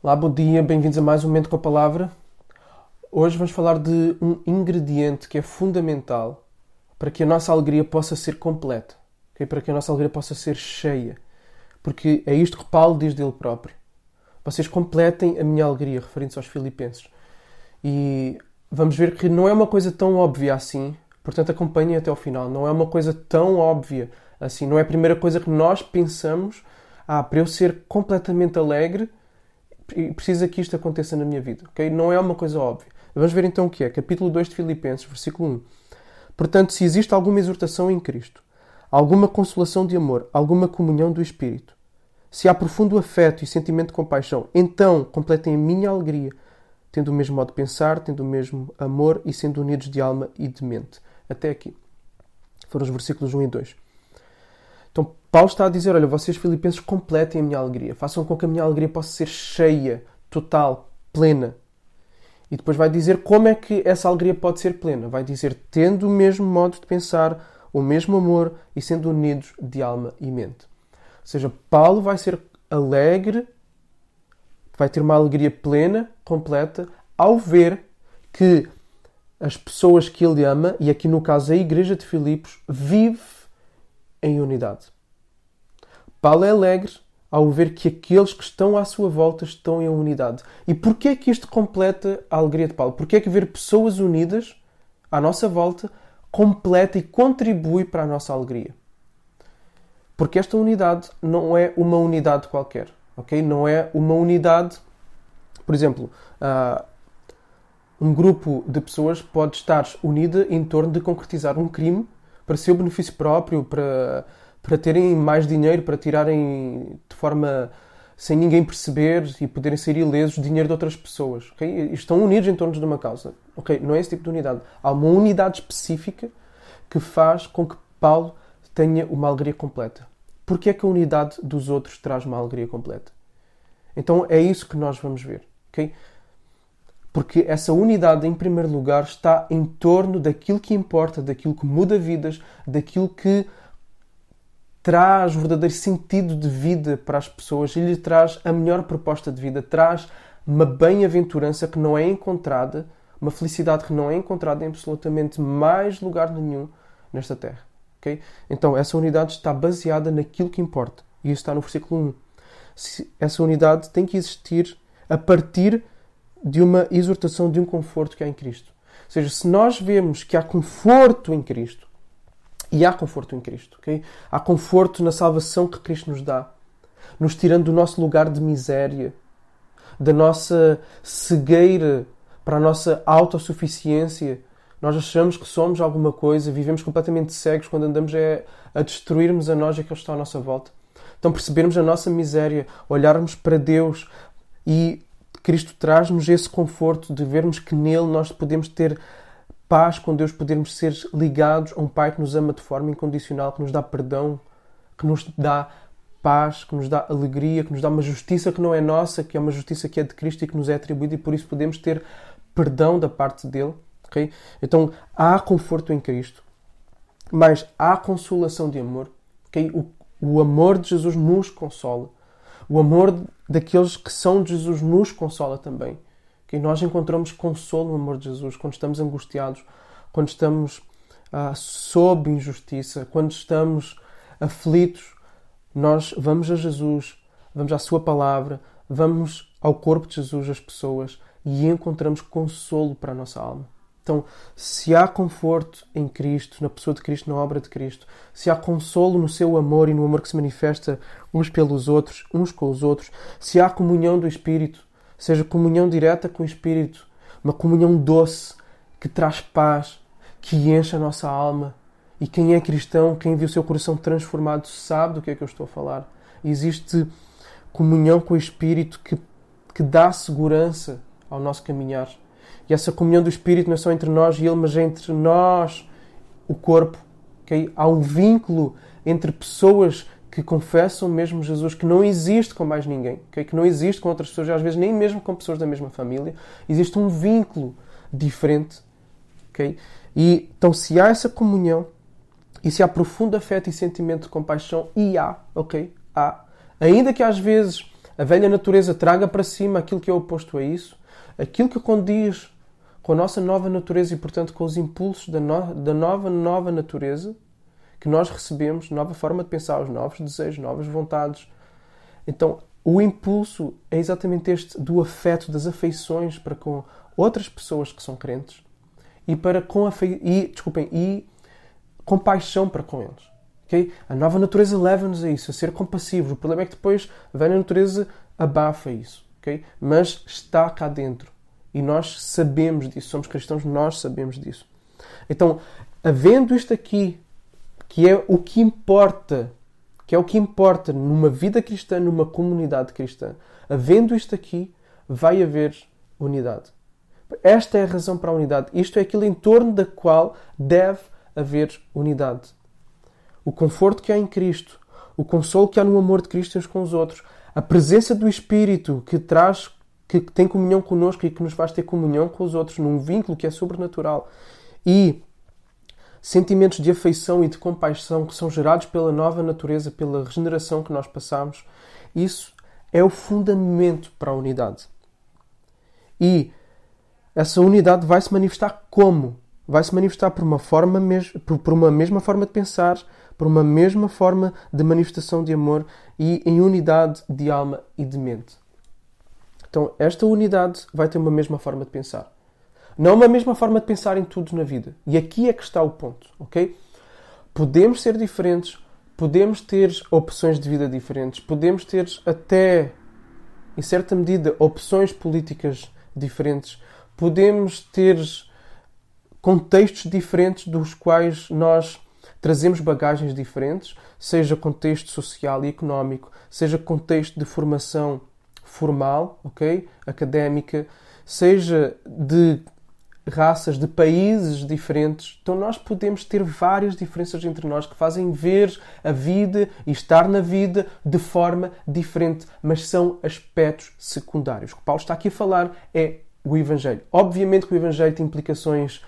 Olá, bom dia, bem-vindos a mais um Momento com a Palavra. Hoje vamos falar de um ingrediente que é fundamental para que a nossa alegria possa ser completa, okay? para que a nossa alegria possa ser cheia. Porque é isto que Paulo diz dele próprio. Vocês completem a minha alegria, referindo-se aos Filipenses. E vamos ver que não é uma coisa tão óbvia assim, portanto acompanhem até ao final. Não é uma coisa tão óbvia assim, não é a primeira coisa que nós pensamos. Ah, para eu ser completamente alegre, precisa que isto aconteça na minha vida. Okay? Não é uma coisa óbvia. Vamos ver então o que é. Capítulo 2 de Filipenses, versículo 1. Portanto, se existe alguma exortação em Cristo, alguma consolação de amor, alguma comunhão do Espírito, se há profundo afeto e sentimento de compaixão, então completem a minha alegria, tendo o mesmo modo de pensar, tendo o mesmo amor e sendo unidos de alma e de mente. Até aqui. Foram os versículos 1 e 2. Então, Paulo está a dizer: Olha, vocês, filipenses, completem a minha alegria. Façam com que a minha alegria possa ser cheia, total, plena. E depois vai dizer como é que essa alegria pode ser plena. Vai dizer tendo o mesmo modo de pensar, o mesmo amor e sendo unidos de alma e mente. Ou seja, Paulo vai ser alegre, vai ter uma alegria plena, completa, ao ver que as pessoas que ele ama, e aqui no caso a igreja de Filipos, vive em unidade. Paulo é alegre ao ver que aqueles que estão à sua volta estão em unidade. E porquê é que isto completa a alegria de Paulo? Porquê é que ver pessoas unidas à nossa volta completa e contribui para a nossa alegria? Porque esta unidade não é uma unidade qualquer, ok? Não é uma unidade, por exemplo, uh, um grupo de pessoas pode estar unida em torno de concretizar um crime para seu benefício próprio, para, para terem mais dinheiro, para tirarem de forma sem ninguém perceber e poderem ser ilesos dinheiro de outras pessoas. Okay? Estão unidos em torno de uma causa. Okay? Não é esse tipo de unidade. Há uma unidade específica que faz com que Paulo tenha uma alegria completa. Porquê é que a unidade dos outros traz uma alegria completa? Então é isso que nós vamos ver. Okay? Porque essa unidade, em primeiro lugar, está em torno daquilo que importa, daquilo que muda vidas, daquilo que traz o verdadeiro sentido de vida para as pessoas e lhe traz a melhor proposta de vida, traz uma bem-aventurança que não é encontrada, uma felicidade que não é encontrada em absolutamente mais lugar nenhum nesta terra. Okay? Então, essa unidade está baseada naquilo que importa. E isso está no versículo 1. Essa unidade tem que existir a partir de uma exortação, de um conforto que há em Cristo. Ou seja, se nós vemos que há conforto em Cristo, e há conforto em Cristo, ok? Há conforto na salvação que Cristo nos dá, nos tirando do nosso lugar de miséria, da nossa cegueira para a nossa autossuficiência. Nós achamos que somos alguma coisa, vivemos completamente cegos quando andamos é a destruirmos a nós e aquilo que está à nossa volta. Então percebermos a nossa miséria, olharmos para Deus e Cristo traz-nos esse conforto de vermos que nele nós podemos ter paz com Deus, podermos ser ligados a um Pai que nos ama de forma incondicional, que nos dá perdão, que nos dá paz, que nos dá alegria, que nos dá uma justiça que não é nossa, que é uma justiça que é de Cristo e que nos é atribuída e por isso podemos ter perdão da parte dele. Okay? Então há conforto em Cristo, mas há consolação de amor. Okay? O, o amor de Jesus nos consola. O amor daqueles que são de Jesus nos consola também. Que nós encontramos consolo no amor de Jesus quando estamos angustiados, quando estamos ah, sob injustiça, quando estamos aflitos. Nós vamos a Jesus, vamos à Sua palavra, vamos ao corpo de Jesus, as pessoas, e encontramos consolo para a nossa alma. Então, se há conforto em Cristo, na pessoa de Cristo, na obra de Cristo, se há consolo no seu amor e no amor que se manifesta uns pelos outros, uns com os outros, se há comunhão do Espírito, seja comunhão direta com o Espírito, uma comunhão doce que traz paz, que enche a nossa alma. E quem é cristão, quem viu o seu coração transformado, sabe do que é que eu estou a falar. Existe comunhão com o Espírito que, que dá segurança ao nosso caminhar. E essa comunhão do Espírito não é só entre nós e Ele, mas é entre nós, o corpo. Okay? Há um vínculo entre pessoas que confessam mesmo Jesus, que não existe com mais ninguém, okay? que não existe com outras pessoas, às vezes nem mesmo com pessoas da mesma família. Existe um vínculo diferente. Okay? E, então, se há essa comunhão, e se há profundo afeto e sentimento de compaixão, e há, ok? Há. Ainda que às vezes a velha natureza traga para cima aquilo que é oposto a isso, aquilo que condiz com a nossa nova natureza e, portanto, com os impulsos da, no da nova, nova natureza que nós recebemos, nova forma de pensar, os novos desejos, novas vontades. Então, o impulso é exatamente este do afeto, das afeições para com outras pessoas que são crentes e para com afe... e, desculpem, e compaixão para com eles. Okay? A nova natureza leva-nos a isso, a ser compassivos. O problema é que depois a velha natureza abafa isso. Okay? Mas está cá dentro. E nós sabemos disso. Somos cristãos, nós sabemos disso. Então, havendo isto aqui, que é o que importa, que é o que importa numa vida cristã, numa comunidade cristã, havendo isto aqui, vai haver unidade. Esta é a razão para a unidade. Isto é aquilo em torno da qual deve haver unidade o conforto que há em Cristo, o consolo que há no amor de Cristo uns com os outros, a presença do Espírito que traz, que tem comunhão connosco e que nos faz ter comunhão com os outros num vínculo que é sobrenatural e sentimentos de afeição e de compaixão que são gerados pela nova natureza, pela regeneração que nós passamos, isso é o fundamento para a unidade. E essa unidade vai se manifestar como? Vai se manifestar por uma forma por uma mesma forma de pensar, por uma mesma forma de manifestação de amor e em unidade de alma e de mente. Então, esta unidade vai ter uma mesma forma de pensar. Não uma mesma forma de pensar em tudo na vida. E aqui é que está o ponto, ok? Podemos ser diferentes, podemos ter opções de vida diferentes, podemos ter até, em certa medida, opções políticas diferentes, podemos ter contextos diferentes dos quais nós trazemos bagagens diferentes, seja contexto social e económico, seja contexto de formação formal, ok, académica, seja de raças, de países diferentes. Então nós podemos ter várias diferenças entre nós que fazem ver a vida e estar na vida de forma diferente, mas são aspectos secundários. O que Paulo está aqui a falar é o Evangelho. Obviamente que o Evangelho tem implicações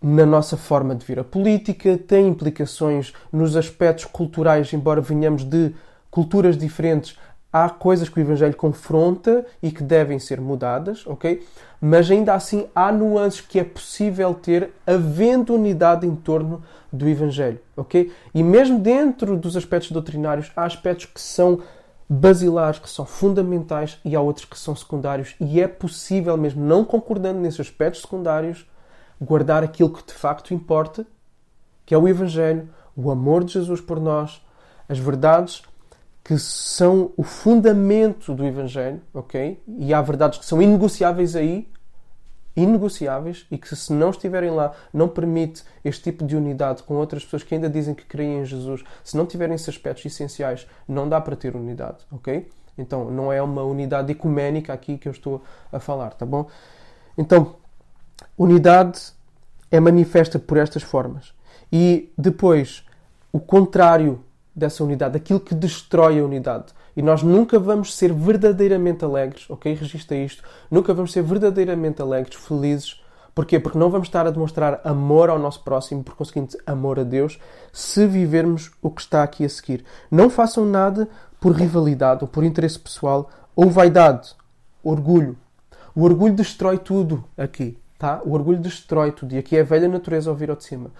na nossa forma de ver a política, tem implicações nos aspectos culturais, embora venhamos de culturas diferentes, há coisas que o Evangelho confronta e que devem ser mudadas, ok? Mas ainda assim há nuances que é possível ter havendo unidade em torno do Evangelho, ok? E mesmo dentro dos aspectos doutrinários, há aspectos que são basilares, que são fundamentais e há outros que são secundários e é possível mesmo não concordando nesses aspectos secundários guardar aquilo que de facto importa, que é o Evangelho, o amor de Jesus por nós, as verdades que são o fundamento do Evangelho, ok? E há verdades que são inegociáveis aí, inegociáveis, e que se não estiverem lá, não permite este tipo de unidade com outras pessoas que ainda dizem que creem em Jesus. Se não tiverem esses aspectos essenciais, não dá para ter unidade, ok? Então, não é uma unidade ecuménica aqui que eu estou a falar, tá bom? Então, unidade é manifesta por estas formas. E depois, o contrário dessa unidade, aquilo que destrói a unidade. E nós nunca vamos ser verdadeiramente alegres, ok? Registra isto. Nunca vamos ser verdadeiramente alegres, felizes. Porquê? Porque não vamos estar a demonstrar amor ao nosso próximo, por conseguinte, amor a Deus, se vivermos o que está aqui a seguir. Não façam nada por rivalidade ou por interesse pessoal ou vaidade, orgulho. O orgulho destrói tudo aqui. Tá? O orgulho destrói tudo. E aqui é a velha natureza ao vir ao de cima.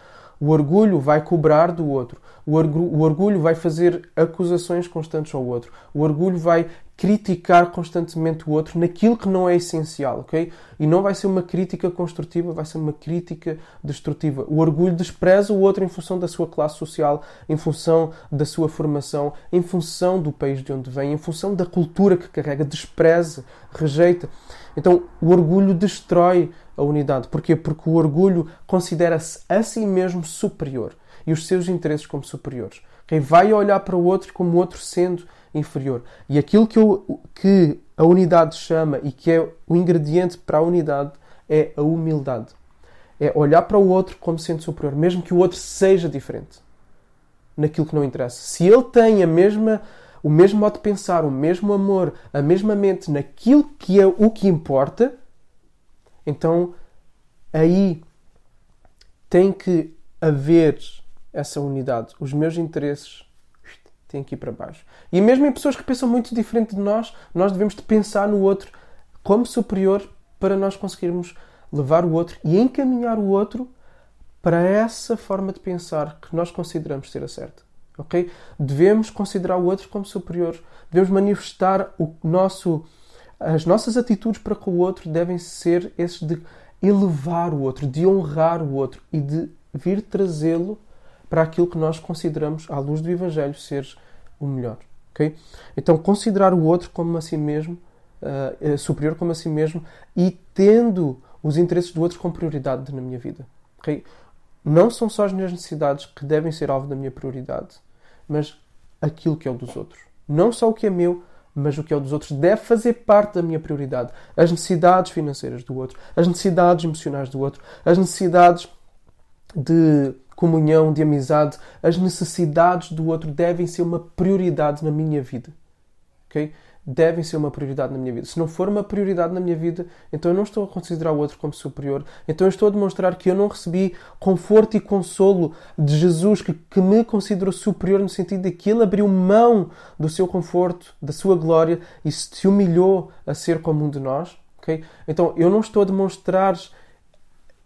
O orgulho vai cobrar do outro. O, o orgulho vai fazer acusações constantes ao outro. O orgulho vai criticar constantemente o outro naquilo que não é essencial, ok? E não vai ser uma crítica construtiva, vai ser uma crítica destrutiva. O orgulho despreza o outro em função da sua classe social, em função da sua formação, em função do país de onde vem, em função da cultura que carrega, despreza, rejeita. Então, o orgulho destrói a unidade. Porquê? Porque o orgulho considera-se a si mesmo superior e os seus interesses como superiores. Quem vai olhar para o outro como o outro sendo inferior. E aquilo que, eu, que a unidade chama e que é o ingrediente para a unidade é a humildade. É olhar para o outro como sendo superior, mesmo que o outro seja diferente naquilo que não interessa. Se ele tem a mesma o mesmo modo de pensar, o mesmo amor, a mesma mente naquilo que é o que importa, então aí tem que haver essa unidade. Os meus interesses tem que ir para baixo. E mesmo em pessoas que pensam muito diferente de nós, nós devemos de pensar no outro como superior para nós conseguirmos levar o outro e encaminhar o outro para essa forma de pensar que nós consideramos ser a certa. Ok? Devemos considerar o outro como superior. Devemos manifestar o nosso, as nossas atitudes para com o outro devem ser esses de elevar o outro, de honrar o outro e de vir trazê-lo para aquilo que nós consideramos, à luz do Evangelho, ser o melhor. Okay? Então, considerar o outro como a si mesmo, uh, superior como a si mesmo e tendo os interesses do outro como prioridade na minha vida. Okay? Não são só as minhas necessidades que devem ser alvo da minha prioridade, mas aquilo que é o dos outros. Não só o que é meu, mas o que é o dos outros deve fazer parte da minha prioridade. As necessidades financeiras do outro, as necessidades emocionais do outro, as necessidades de comunhão, de amizade, as necessidades do outro devem ser uma prioridade na minha vida. Okay? Devem ser uma prioridade na minha vida. Se não for uma prioridade na minha vida, então eu não estou a considerar o outro como superior. Então eu estou a demonstrar que eu não recebi conforto e consolo de Jesus, que, que me considerou superior no sentido de que ele abriu mão do seu conforto, da sua glória e se humilhou a ser como um de nós. Okay? Então eu não estou a demonstrar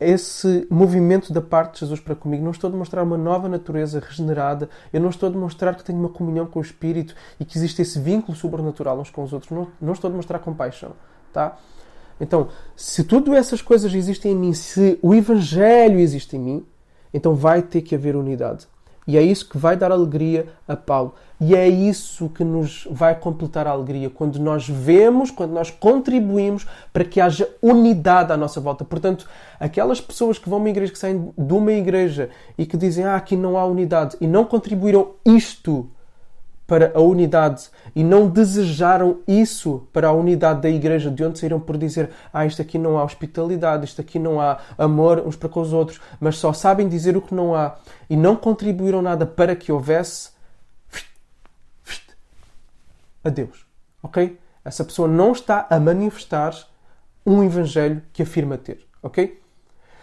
esse movimento da parte de Jesus para comigo. Não estou a demonstrar uma nova natureza regenerada. Eu não estou a demonstrar que tenho uma comunhão com o Espírito e que existe esse vínculo sobrenatural uns com os outros. Não, não estou a demonstrar compaixão. Tá? Então, se tudo essas coisas existem em mim, se o Evangelho existe em mim, então vai ter que haver unidade. E é isso que vai dar alegria a Paulo. E é isso que nos vai completar a alegria quando nós vemos, quando nós contribuímos para que haja unidade à nossa volta. Portanto, aquelas pessoas que vão a uma igreja, que saem de uma igreja e que dizem ah, aqui não há unidade e não contribuíram isto para a unidade e não desejaram isso para a unidade da igreja, de onde saíram por dizer: Ah, isto aqui não há hospitalidade, isto aqui não há amor uns para com os outros, mas só sabem dizer o que não há e não contribuíram nada para que houvesse. Adeus. Ok? Essa pessoa não está a manifestar um evangelho que afirma ter. Ok?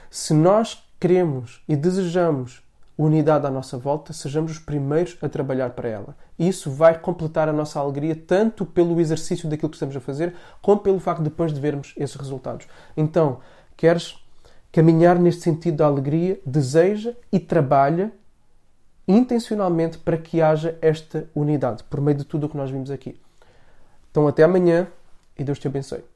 Se nós queremos e desejamos unidade à nossa volta, sejamos os primeiros a trabalhar para ela. Isso vai completar a nossa alegria tanto pelo exercício daquilo que estamos a fazer, como pelo facto de depois de vermos esses resultados. Então, queres caminhar neste sentido da alegria, deseja e trabalha intencionalmente para que haja esta unidade, por meio de tudo o que nós vimos aqui. Então, até amanhã e Deus te abençoe.